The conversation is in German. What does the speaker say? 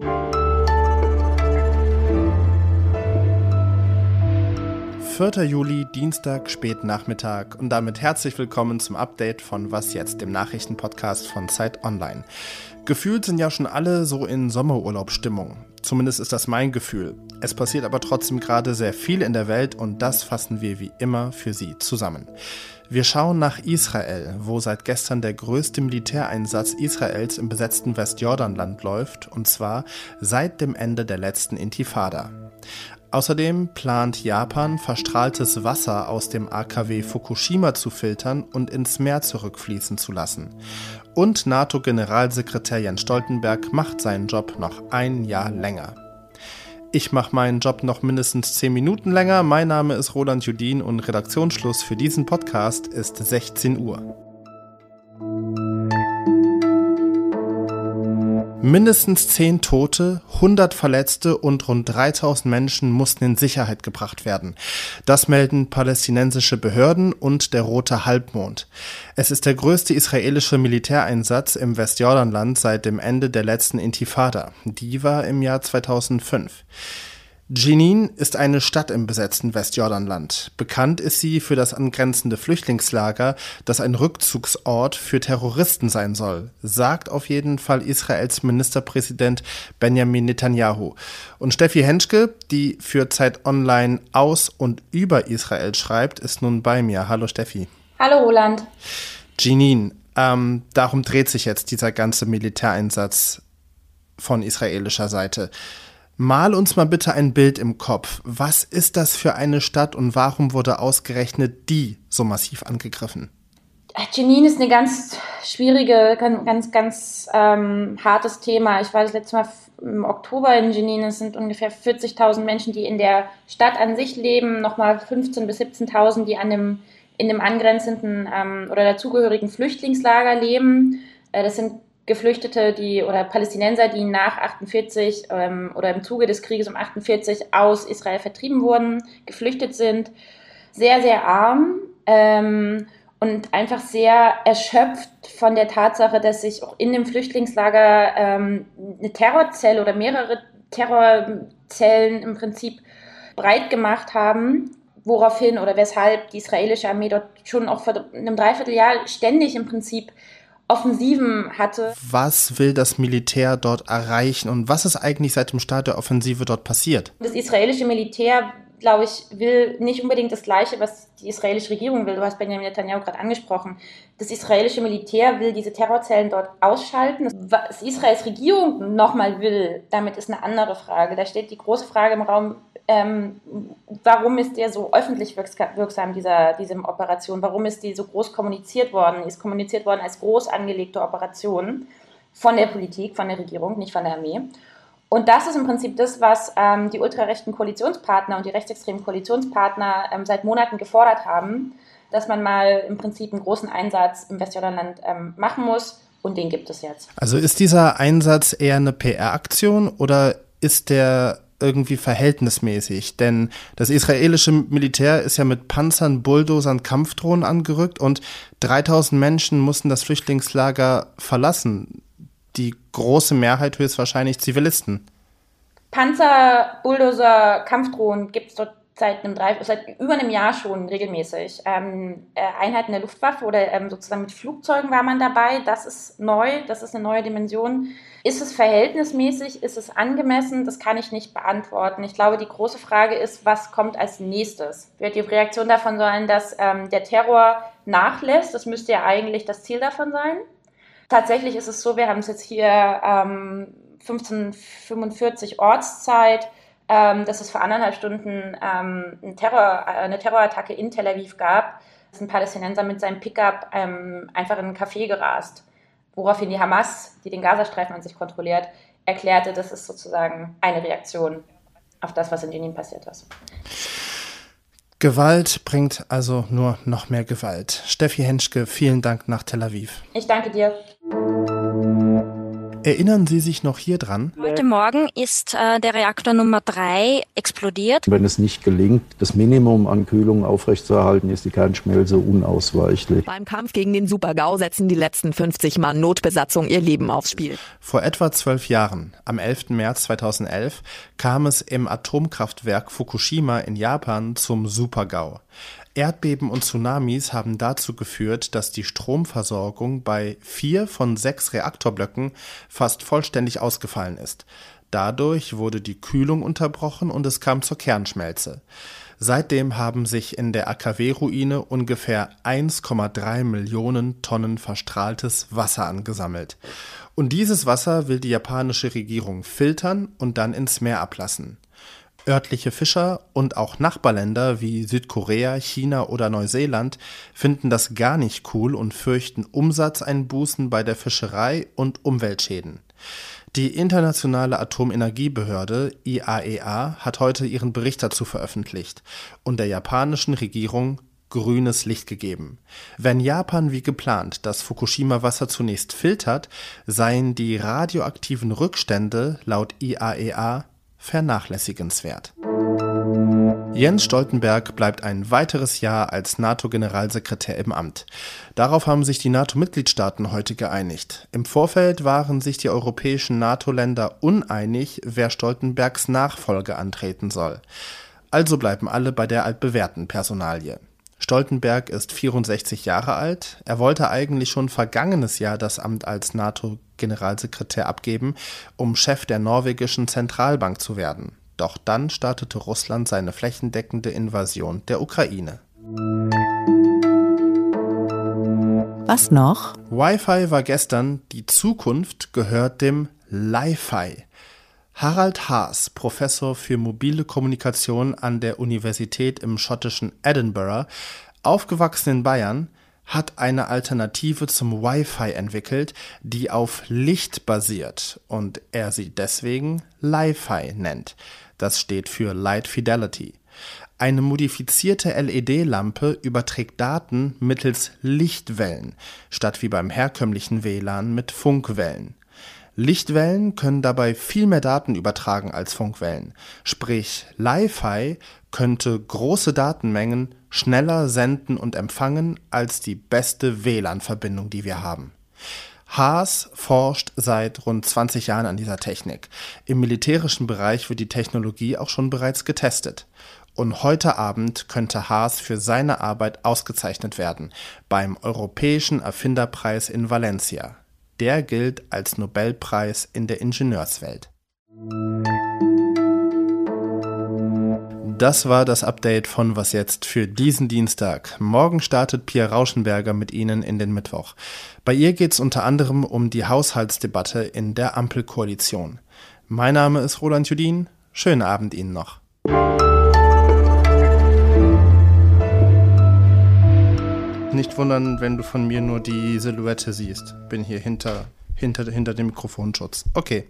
you 4. Juli, Dienstag, Spätnachmittag und damit herzlich willkommen zum Update von Was jetzt, dem Nachrichtenpodcast von Zeit Online. Gefühlt sind ja schon alle so in Sommerurlaubsstimmung. Zumindest ist das mein Gefühl. Es passiert aber trotzdem gerade sehr viel in der Welt und das fassen wir wie immer für Sie zusammen. Wir schauen nach Israel, wo seit gestern der größte Militäreinsatz Israels im besetzten Westjordanland läuft, und zwar seit dem Ende der letzten Intifada. Außerdem plant Japan, verstrahltes Wasser aus dem AKW Fukushima zu filtern und ins Meer zurückfließen zu lassen. Und NATO-Generalsekretär Jens Stoltenberg macht seinen Job noch ein Jahr länger. Ich mache meinen Job noch mindestens 10 Minuten länger. Mein Name ist Roland Judin und Redaktionsschluss für diesen Podcast ist 16 Uhr. Mindestens 10 Tote, 100 Verletzte und rund 3000 Menschen mussten in Sicherheit gebracht werden. Das melden palästinensische Behörden und der Rote Halbmond. Es ist der größte israelische Militäreinsatz im Westjordanland seit dem Ende der letzten Intifada. Die war im Jahr 2005. Jenin ist eine Stadt im besetzten Westjordanland. Bekannt ist sie für das angrenzende Flüchtlingslager, das ein Rückzugsort für Terroristen sein soll, sagt auf jeden Fall Israels Ministerpräsident Benjamin Netanyahu. Und Steffi Henschke, die für Zeit Online aus und über Israel schreibt, ist nun bei mir. Hallo Steffi. Hallo Roland. Jenin, ähm, darum dreht sich jetzt dieser ganze Militäreinsatz von israelischer Seite. Mal uns mal bitte ein Bild im Kopf. Was ist das für eine Stadt und warum wurde ausgerechnet die so massiv angegriffen? Jenin ist eine ganz schwierige, ganz, ganz, ganz ähm, hartes Thema. Ich war das letzte Mal im Oktober in Jenin. Es sind ungefähr 40.000 Menschen, die in der Stadt an sich leben. Nochmal 15.000 bis 17.000, die an dem, in dem angrenzenden ähm, oder dazugehörigen Flüchtlingslager leben. Äh, das sind Geflüchtete, die oder Palästinenser, die nach 48 ähm, oder im Zuge des Krieges um 48 aus Israel vertrieben wurden, geflüchtet sind, sehr, sehr arm ähm, und einfach sehr erschöpft von der Tatsache, dass sich auch in dem Flüchtlingslager ähm, eine Terrorzelle oder mehrere Terrorzellen im Prinzip breit gemacht haben, woraufhin oder weshalb die israelische Armee dort schon auch vor einem Dreivierteljahr ständig im Prinzip Offensiven hatte. Was will das Militär dort erreichen und was ist eigentlich seit dem Start der Offensive dort passiert? Das israelische Militär, glaube ich, will nicht unbedingt das Gleiche, was die israelische Regierung will. Du hast Benjamin Netanyahu gerade angesprochen. Das israelische Militär will diese Terrorzellen dort ausschalten. Was Israels Regierung nochmal will, damit ist eine andere Frage. Da steht die große Frage im Raum, ähm, warum ist der so öffentlich wirksam, dieser, diese Operation? Warum ist die so groß kommuniziert worden? Die ist kommuniziert worden als groß angelegte Operation von der Politik, von der Regierung, nicht von der Armee. Und das ist im Prinzip das, was ähm, die ultrarechten Koalitionspartner und die rechtsextremen Koalitionspartner ähm, seit Monaten gefordert haben, dass man mal im Prinzip einen großen Einsatz im Westjordanland ähm, machen muss. Und den gibt es jetzt. Also ist dieser Einsatz eher eine PR-Aktion oder ist der irgendwie verhältnismäßig, denn das israelische Militär ist ja mit Panzern, Bulldozern, Kampfdrohnen angerückt und 3000 Menschen mussten das Flüchtlingslager verlassen. Die große Mehrheit höchstwahrscheinlich Zivilisten. Panzer, Bulldozer, Kampfdrohnen gibt es dort seit einem seit über einem Jahr schon regelmäßig. Ähm, äh, Einheiten der Luftwaffe oder ähm, sozusagen mit Flugzeugen war man dabei. Das ist neu, das ist eine neue Dimension. Ist es verhältnismäßig? Ist es angemessen? Das kann ich nicht beantworten. Ich glaube, die große Frage ist, was kommt als nächstes? Wird die Reaktion davon sein, dass ähm, der Terror nachlässt? Das müsste ja eigentlich das Ziel davon sein. Tatsächlich ist es so, wir haben es jetzt hier ähm, 1545 Ortszeit ähm, dass es vor anderthalb Stunden ähm, eine, Terror, eine Terrorattacke in Tel Aviv gab. Es ist ein Palästinenser mit seinem Pickup ähm, einfach in einen Café gerast, woraufhin die Hamas, die den Gazastreifen an sich kontrolliert, erklärte, das ist sozusagen eine Reaktion auf das, was in Jenin passiert ist. Gewalt bringt also nur noch mehr Gewalt. Steffi Henschke, vielen Dank nach Tel Aviv. Ich danke dir. Erinnern Sie sich noch hier dran? Heute Morgen ist äh, der Reaktor Nummer 3 explodiert. Wenn es nicht gelingt, das Minimum an Kühlung aufrechtzuerhalten, ist die Kernschmelze unausweichlich. Beim Kampf gegen den Supergau setzen die letzten 50 Mann Notbesatzung ihr Leben aufs Spiel. Vor etwa zwölf Jahren, am 11. März 2011, kam es im Atomkraftwerk Fukushima in Japan zum Supergau. Erdbeben und Tsunamis haben dazu geführt, dass die Stromversorgung bei vier von sechs Reaktorblöcken fast vollständig ausgefallen ist. Dadurch wurde die Kühlung unterbrochen und es kam zur Kernschmelze. Seitdem haben sich in der AKW-Ruine ungefähr 1,3 Millionen Tonnen verstrahltes Wasser angesammelt. Und dieses Wasser will die japanische Regierung filtern und dann ins Meer ablassen. Örtliche Fischer und auch Nachbarländer wie Südkorea, China oder Neuseeland finden das gar nicht cool und fürchten Umsatzeinbußen bei der Fischerei und Umweltschäden. Die Internationale Atomenergiebehörde IAEA e hat heute ihren Bericht dazu veröffentlicht und der japanischen Regierung grünes Licht gegeben. Wenn Japan wie geplant das Fukushima-Wasser zunächst filtert, seien die radioaktiven Rückstände laut IAEA e vernachlässigenswert. Jens Stoltenberg bleibt ein weiteres Jahr als NATO-Generalsekretär im Amt. Darauf haben sich die NATO-Mitgliedstaaten heute geeinigt. Im Vorfeld waren sich die europäischen NATO-Länder uneinig, wer Stoltenbergs Nachfolge antreten soll. Also bleiben alle bei der altbewährten Personalie. Stoltenberg ist 64 Jahre alt. Er wollte eigentlich schon vergangenes Jahr das Amt als NATO-Generalsekretär abgeben, um Chef der norwegischen Zentralbank zu werden. Doch dann startete Russland seine flächendeckende Invasion der Ukraine. Was noch? Wi-Fi war gestern, die Zukunft gehört dem Li-Fi. Harald Haas, Professor für mobile Kommunikation an der Universität im schottischen Edinburgh, aufgewachsen in Bayern, hat eine Alternative zum Wi-Fi entwickelt, die auf Licht basiert und er sie deswegen Li-Fi nennt. Das steht für Light Fidelity. Eine modifizierte LED-Lampe überträgt Daten mittels Lichtwellen, statt wie beim herkömmlichen WLAN mit Funkwellen. Lichtwellen können dabei viel mehr Daten übertragen als Funkwellen. Sprich, Li-Fi könnte große Datenmengen schneller senden und empfangen als die beste WLAN-Verbindung, die wir haben. Haas forscht seit rund 20 Jahren an dieser Technik. Im militärischen Bereich wird die Technologie auch schon bereits getestet. Und heute Abend könnte Haas für seine Arbeit ausgezeichnet werden beim Europäischen Erfinderpreis in Valencia. Der gilt als Nobelpreis in der Ingenieurswelt. Das war das Update von Was jetzt für diesen Dienstag. Morgen startet Pia Rauschenberger mit Ihnen in den Mittwoch. Bei ihr geht es unter anderem um die Haushaltsdebatte in der Ampelkoalition. Mein Name ist Roland Judin. Schönen Abend Ihnen noch. Nicht wundern, wenn du von mir nur die Silhouette siehst. Bin hier hinter, hinter, hinter dem Mikrofonschutz. Okay.